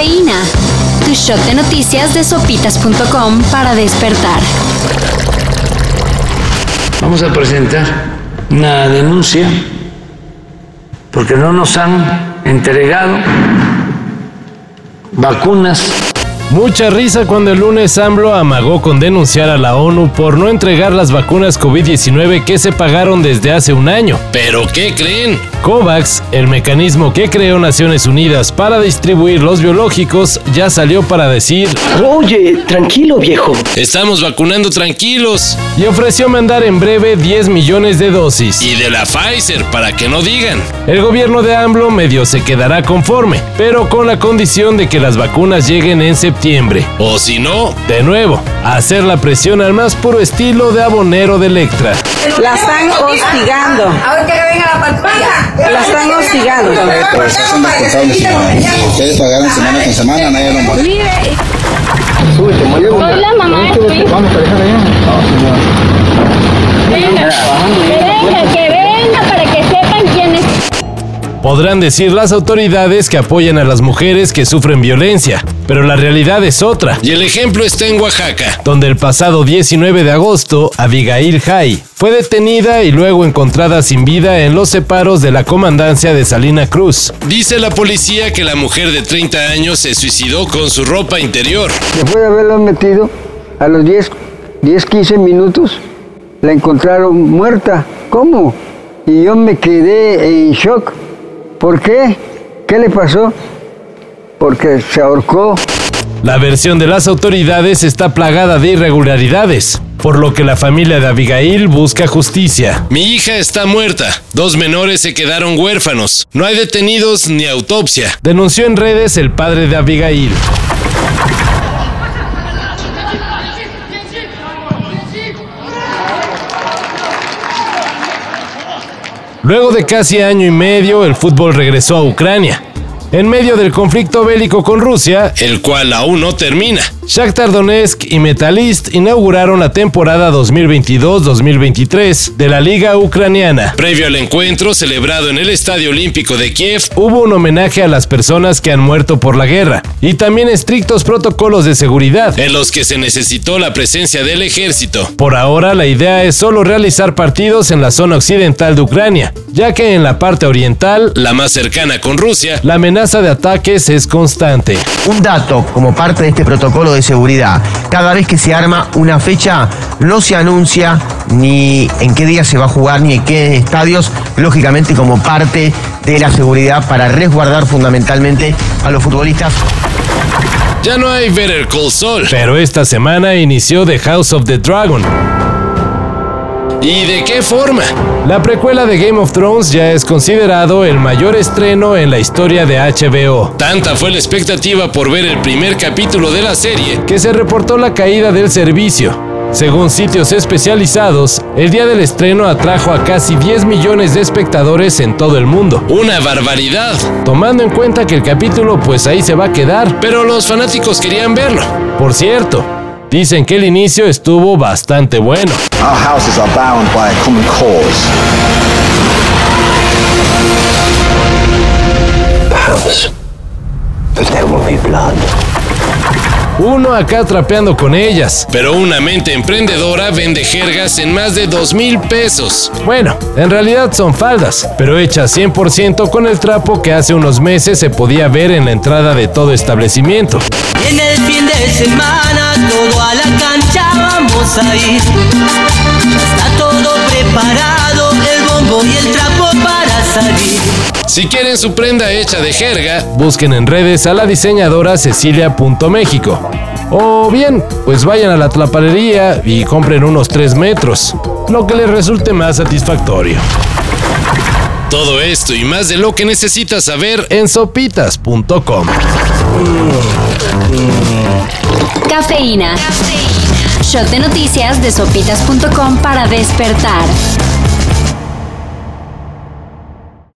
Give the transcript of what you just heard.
Cafeína. Tu shot de noticias de sopitas.com para despertar. Vamos a presentar una denuncia porque no nos han entregado vacunas Mucha risa cuando el lunes AMLO amagó con denunciar a la ONU por no entregar las vacunas COVID-19 que se pagaron desde hace un año. ¿Pero qué creen? COVAX, el mecanismo que creó Naciones Unidas para distribuir los biológicos, ya salió para decir, Oye, tranquilo viejo. Estamos vacunando tranquilos. y ofreció mandar en breve 10 millones de dosis. Y de la Pfizer, para que no digan. El gobierno de AMLO medio se quedará conforme, pero con la condición de que las vacunas lleguen en septiembre. O si no, De nuevo, hacer la presión al más puro estilo de abonero de Electra. La están hostigando. A ver que venga la pantalla. La están hostigando. Pues son responsables, señora. Ustedes pagaron semana con semana, nadie lo Soy la mamá de hijo. Venga, que venga, que venga para que sepan quién es. Podrán decir las autoridades que apoyan a las mujeres que sufren violencia, pero la realidad es otra, y el ejemplo está en Oaxaca. donde el pasado 19 de agosto Abigail Jai fue detenida y luego encontrada sin vida en los separos de la comandancia de Salina Cruz. Dice la policía que la mujer de 30 años se suicidó con su ropa interior. Después de haberla metido, a los 10, 10, 15 minutos, la encontraron muerta. ¿Cómo? Y yo me quedé en shock. ¿Por qué? ¿Qué le pasó? Porque se ahorcó. La versión de las autoridades está plagada de irregularidades, por lo que la familia de Abigail busca justicia. Mi hija está muerta. Dos menores se quedaron huérfanos. No hay detenidos ni autopsia. Denunció en redes el padre de Abigail. Luego de casi año y medio, el fútbol regresó a Ucrania. En medio del conflicto bélico con Rusia, El cual aún no termina. Shakhtar Donetsk y Metalist inauguraron la temporada 2022-2023 de la Liga Ucraniana. Previo al encuentro celebrado en el Estadio Olímpico de Kiev, Hubo un homenaje a las personas que han muerto por la guerra y también estrictos protocolos de seguridad. en los que se necesitó la presencia del ejército. Por ahora la idea es solo realizar partidos en la zona occidental de Ucrania, ya que en la parte oriental La más cercana con Rusia, la amenaza de ataques es constante. Un dato como parte de este protocolo de seguridad. Cada vez que se arma una fecha, no se anuncia ni en qué día se va a jugar ni en qué estadios, lógicamente como parte de la seguridad para resguardar fundamentalmente a los futbolistas. ya no hay Better Call Saul. Pero esta semana inició The House of the Dragon. ¿Y de qué forma? La precuela de Game of Thrones ya es considerado el mayor estreno en la historia de HBO. Tanta fue la expectativa por ver el primer capítulo de la serie que se reportó la caída del servicio. Según sitios especializados, el día del estreno atrajo a casi 10 millones de espectadores en todo el mundo. Una barbaridad. Tomando en cuenta que el capítulo pues ahí se va a quedar. Pero los fanáticos querían verlo. Por cierto, dicen que el inicio estuvo bastante bueno. Our houses are bound by a common cause. House. But there will be blood. Uno acá trapeando con ellas. Pero una mente emprendedora vende jergas en más de 2 mil pesos. Bueno, en realidad son faldas, pero hechas 100% con el trapo que hace unos meses se podía ver en la entrada de todo establecimiento. En el fin de semana todo a la cancha vamos a ir. Está todo preparado, el bombo y el trapo para. Si quieren su prenda hecha de jerga, Busquen en redes a la diseñadora Cecilia.México. O bien, pues vayan a la tlapalería y compren unos 3 metros, lo que les resulte más satisfactorio. todo esto y más de lo que necesitas saber En sopitas.com. Cafeína. Shot de noticias de sopitas.com para despertar.